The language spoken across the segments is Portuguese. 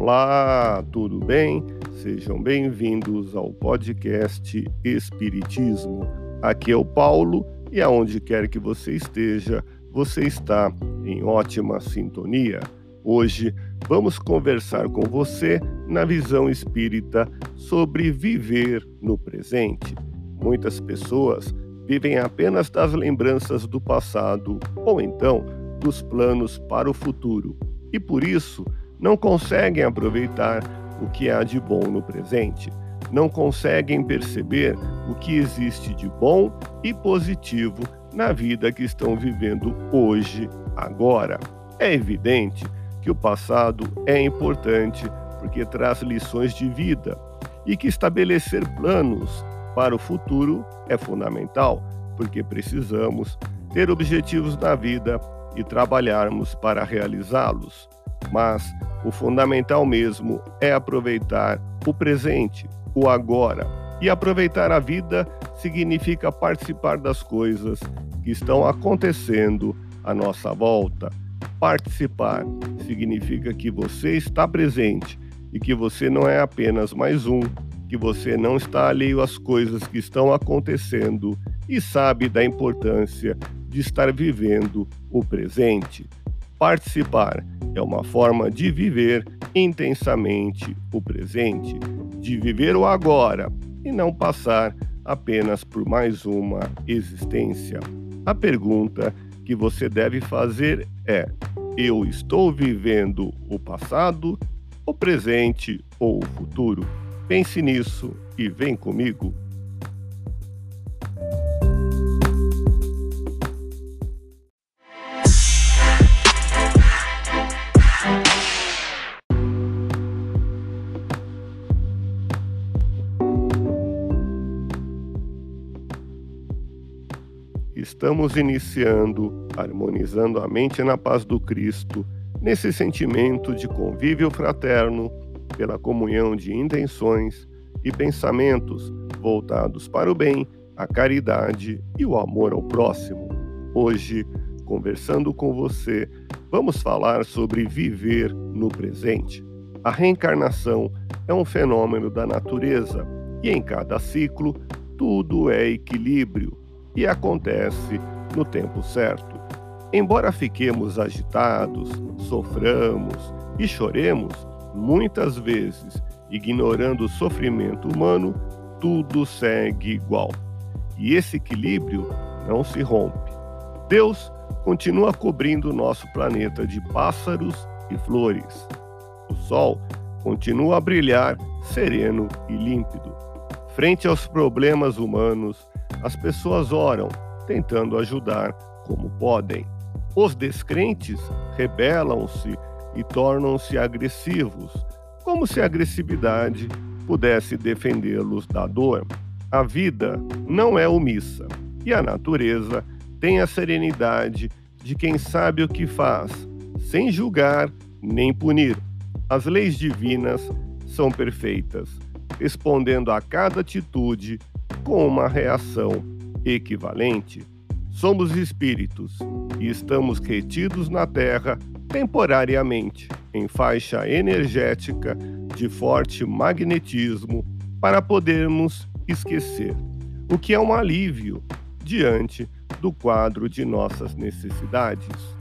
Olá, tudo bem? Sejam bem-vindos ao podcast Espiritismo. Aqui é o Paulo e aonde quer que você esteja, você está em ótima sintonia. Hoje vamos conversar com você na visão espírita sobre viver no presente. Muitas pessoas vivem apenas das lembranças do passado ou então dos planos para o futuro e por isso não conseguem aproveitar o que há de bom no presente, não conseguem perceber o que existe de bom e positivo na vida que estão vivendo hoje, agora. É evidente que o passado é importante porque traz lições de vida e que estabelecer planos para o futuro é fundamental, porque precisamos ter objetivos na vida e trabalharmos para realizá-los. Mas o fundamental mesmo é aproveitar o presente, o agora. E aproveitar a vida significa participar das coisas que estão acontecendo à nossa volta. Participar significa que você está presente e que você não é apenas mais um, que você não está alheio às coisas que estão acontecendo e sabe da importância de estar vivendo o presente. Participar é uma forma de viver intensamente o presente, de viver o agora e não passar apenas por mais uma existência. A pergunta que você deve fazer é: eu estou vivendo o passado, o presente ou o futuro? Pense nisso e vem comigo. Estamos iniciando, harmonizando a mente na paz do Cristo, nesse sentimento de convívio fraterno, pela comunhão de intenções e pensamentos voltados para o bem, a caridade e o amor ao próximo. Hoje, conversando com você, vamos falar sobre viver no presente. A reencarnação é um fenômeno da natureza e em cada ciclo tudo é equilíbrio e acontece no tempo certo. Embora fiquemos agitados, soframos e choremos, muitas vezes, ignorando o sofrimento humano, tudo segue igual. E esse equilíbrio não se rompe. Deus continua cobrindo nosso planeta de pássaros e flores. O sol continua a brilhar sereno e límpido. Frente aos problemas humanos, as pessoas oram, tentando ajudar como podem. Os descrentes rebelam-se e tornam-se agressivos, como se a agressividade pudesse defendê-los da dor. A vida não é omissa e a natureza tem a serenidade de quem sabe o que faz, sem julgar nem punir. As leis divinas são perfeitas, respondendo a cada atitude com uma reação equivalente. Somos espíritos e estamos retidos na Terra temporariamente em faixa energética de forte magnetismo para podermos esquecer, o que é um alívio diante do quadro de nossas necessidades.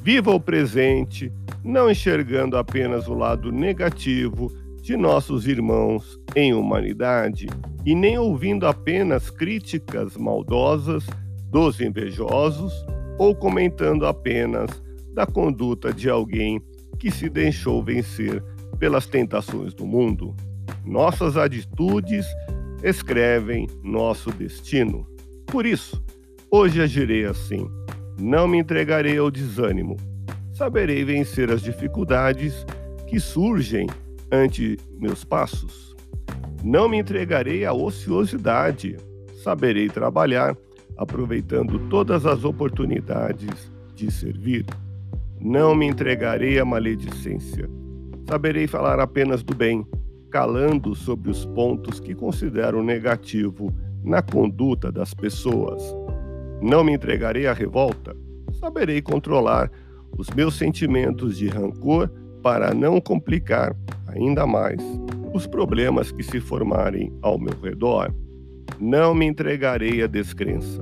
Viva o presente, não enxergando apenas o lado negativo de nossos irmãos em humanidade e nem ouvindo apenas críticas maldosas dos invejosos ou comentando apenas da conduta de alguém que se deixou vencer pelas tentações do mundo. Nossas atitudes escrevem nosso destino. Por isso, hoje agirei assim. Não me entregarei ao desânimo. Saberei vencer as dificuldades que surgem ante meus passos. Não me entregarei à ociosidade, saberei trabalhar, aproveitando todas as oportunidades de servir. Não me entregarei à maledicência, saberei falar apenas do bem, calando sobre os pontos que considero negativo na conduta das pessoas. Não me entregarei à revolta, saberei controlar os meus sentimentos de rancor para não complicar ainda mais os problemas que se formarem ao meu redor, não me entregarei à descrença.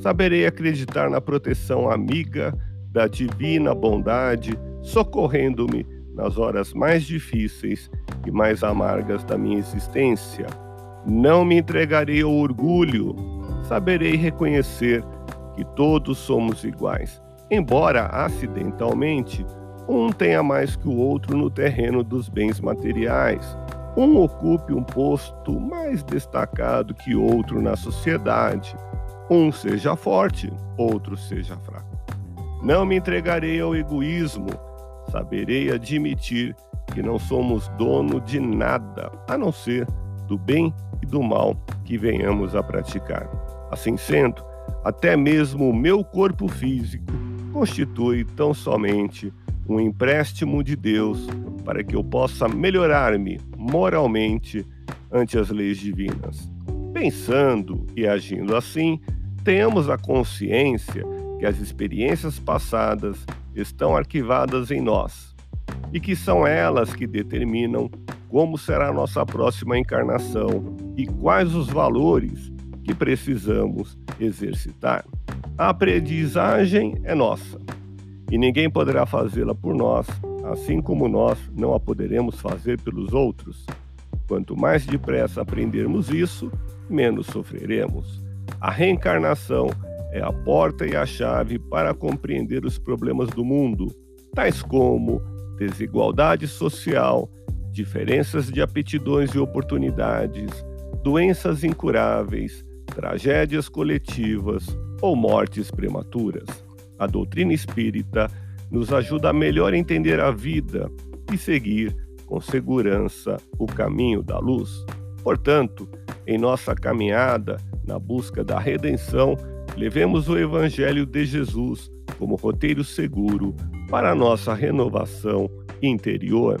Saberei acreditar na proteção amiga da divina bondade, socorrendo-me nas horas mais difíceis e mais amargas da minha existência. Não me entregarei ao orgulho, saberei reconhecer que todos somos iguais, embora acidentalmente um tenha mais que o outro no terreno dos bens materiais, um ocupe um posto mais destacado que outro na sociedade, um seja forte, outro seja fraco. Não me entregarei ao egoísmo, saberei admitir que não somos dono de nada, a não ser do bem e do mal que venhamos a praticar. Assim sendo, até mesmo o meu corpo físico constitui tão somente um empréstimo de Deus para que eu possa melhorar-me moralmente ante as leis divinas. Pensando e agindo assim, tenhamos a consciência que as experiências passadas estão arquivadas em nós e que são elas que determinam como será a nossa próxima encarnação e quais os valores que precisamos exercitar. A aprendizagem é nossa e ninguém poderá fazê-la por nós, assim como nós não a poderemos fazer pelos outros. Quanto mais depressa aprendermos isso, menos sofreremos. A reencarnação é a porta e a chave para compreender os problemas do mundo, tais como desigualdade social, diferenças de aptidões e oportunidades, doenças incuráveis, tragédias coletivas ou mortes prematuras. A doutrina espírita nos ajuda a melhor entender a vida e seguir com segurança o caminho da luz. Portanto, em nossa caminhada na busca da redenção, levemos o Evangelho de Jesus como roteiro seguro para a nossa renovação interior.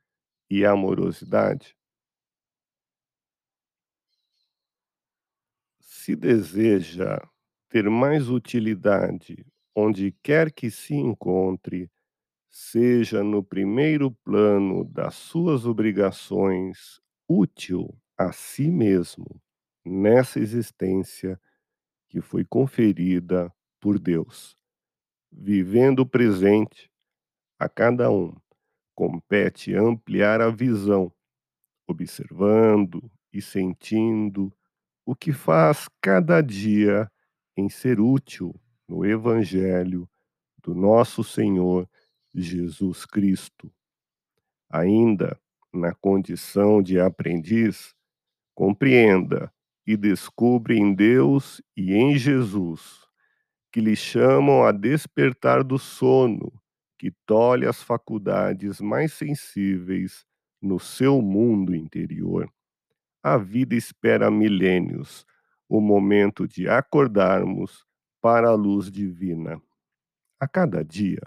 e amorosidade? Se deseja ter mais utilidade onde quer que se encontre, seja no primeiro plano das suas obrigações, útil a si mesmo nessa existência que foi conferida por Deus, vivendo o presente a cada um compete ampliar a visão, observando e sentindo o que faz cada dia em ser útil no Evangelho do nosso Senhor Jesus Cristo. Ainda na condição de aprendiz, compreenda e descubra em Deus e em Jesus, que lhe chamam a despertar do sono que tolhe as faculdades mais sensíveis no seu mundo interior. A vida espera milênios, o momento de acordarmos para a luz divina. A cada dia,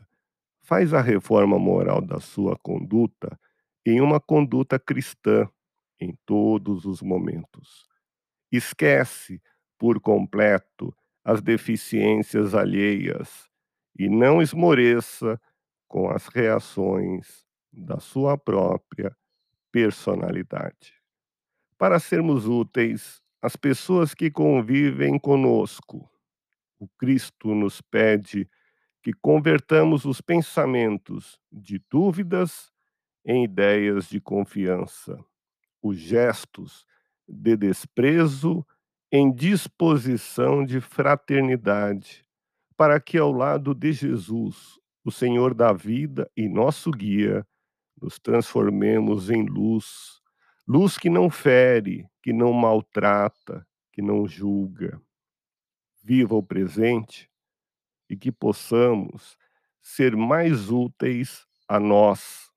faz a reforma moral da sua conduta em uma conduta cristã em todos os momentos. Esquece por completo as deficiências alheias e não esmoreça com as reações da sua própria personalidade. Para sermos úteis às pessoas que convivem conosco, o Cristo nos pede que convertamos os pensamentos de dúvidas em ideias de confiança, os gestos de desprezo em disposição de fraternidade, para que ao lado de Jesus o Senhor da vida e nosso guia, nos transformemos em luz, luz que não fere, que não maltrata, que não julga. Viva o presente e que possamos ser mais úteis a nós,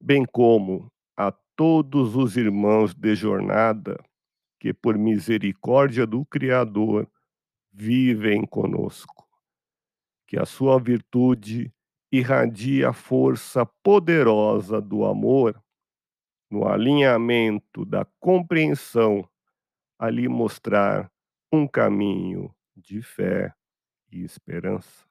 bem como a todos os irmãos de jornada que, por misericórdia do Criador, vivem conosco. Que a sua virtude irradie a força poderosa do amor no alinhamento da compreensão, ali mostrar um caminho de fé e esperança.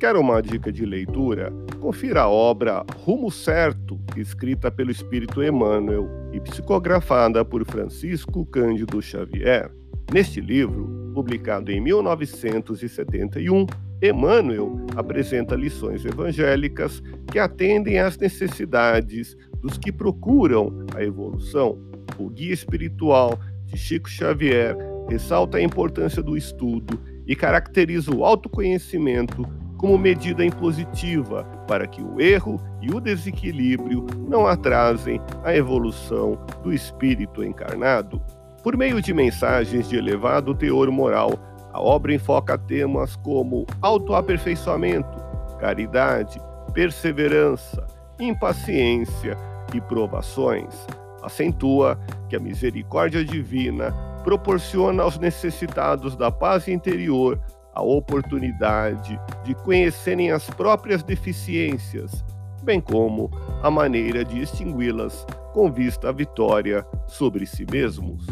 Quer uma dica de leitura? Confira a obra Rumo Certo, escrita pelo Espírito Emmanuel e psicografada por Francisco Cândido Xavier. Neste livro, publicado em 1971, Emmanuel apresenta lições evangélicas que atendem às necessidades dos que procuram a evolução. O guia espiritual de Chico Xavier ressalta a importância do estudo e caracteriza o autoconhecimento como medida impositiva para que o erro e o desequilíbrio não atrasem a evolução do espírito encarnado. Por meio de mensagens de elevado teor moral, a obra enfoca temas como autoaperfeiçoamento, caridade, perseverança, impaciência e provações. Acentua que a misericórdia divina proporciona aos necessitados da paz interior a oportunidade de conhecerem as próprias deficiências, bem como a maneira de extingui-las com vista à vitória sobre si mesmos.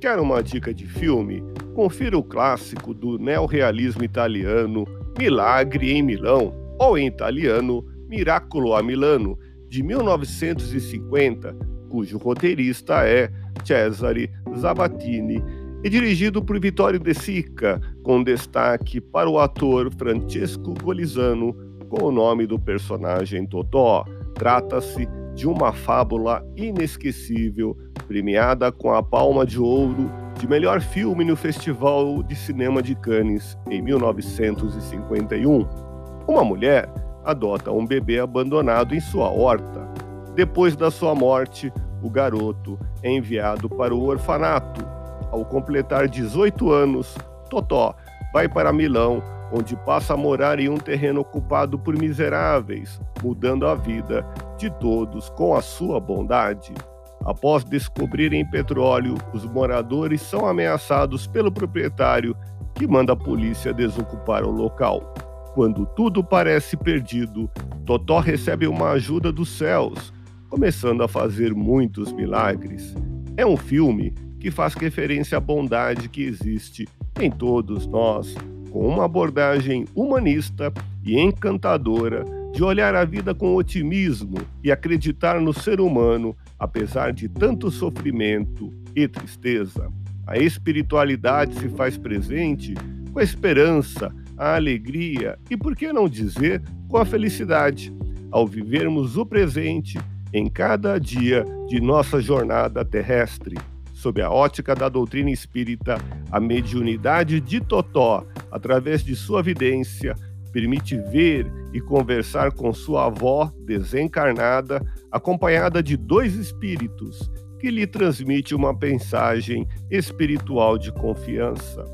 Quer uma dica de filme? Confira o clássico do neorrealismo italiano Milagre em Milão, ou em italiano Miracolo a Milano, de 1950, cujo roteirista é Cesare Zavattini, e dirigido por Vittorio De Sica, com destaque para o ator Francesco Golizano, com o nome do personagem Totò. Trata-se de uma fábula inesquecível, premiada com a Palma de Ouro de melhor filme no Festival de Cinema de Cannes em 1951. Uma mulher adota um bebê abandonado em sua horta. Depois da sua morte, o garoto é enviado para o orfanato. Ao completar 18 anos, Totó vai para Milão, onde passa a morar em um terreno ocupado por miseráveis, mudando a vida de todos com a sua bondade. Após descobrirem petróleo, os moradores são ameaçados pelo proprietário, que manda a polícia desocupar o local. Quando tudo parece perdido, Totó recebe uma ajuda dos céus, começando a fazer muitos milagres. É um filme que faz referência à bondade que existe em todos nós, com uma abordagem humanista e encantadora de olhar a vida com otimismo e acreditar no ser humano apesar de tanto sofrimento e tristeza. A espiritualidade se faz presente com a esperança, a alegria e, por que não dizer, com a felicidade, ao vivermos o presente em cada dia de nossa jornada terrestre. Sob a ótica da doutrina espírita, a mediunidade de Totó, através de sua vidência, permite ver e conversar com sua avó desencarnada, acompanhada de dois espíritos, que lhe transmite uma mensagem espiritual de confiança.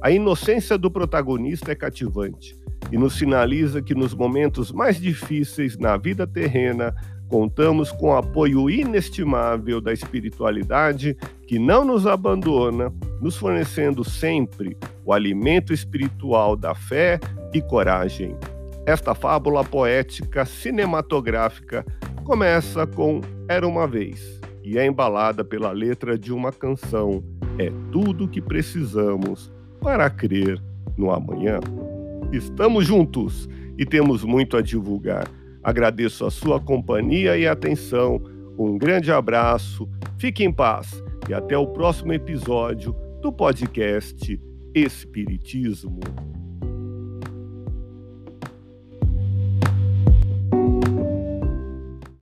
A inocência do protagonista é cativante e nos sinaliza que nos momentos mais difíceis na vida terrena, contamos com o apoio inestimável da espiritualidade que não nos abandona, nos fornecendo sempre o alimento espiritual da fé e coragem. Esta fábula poética cinematográfica começa com Era uma vez e é embalada pela letra de uma canção. É tudo o que precisamos para crer no amanhã. Estamos juntos e temos muito a divulgar. Agradeço a sua companhia e atenção. Um grande abraço, fique em paz e até o próximo episódio do podcast Espiritismo.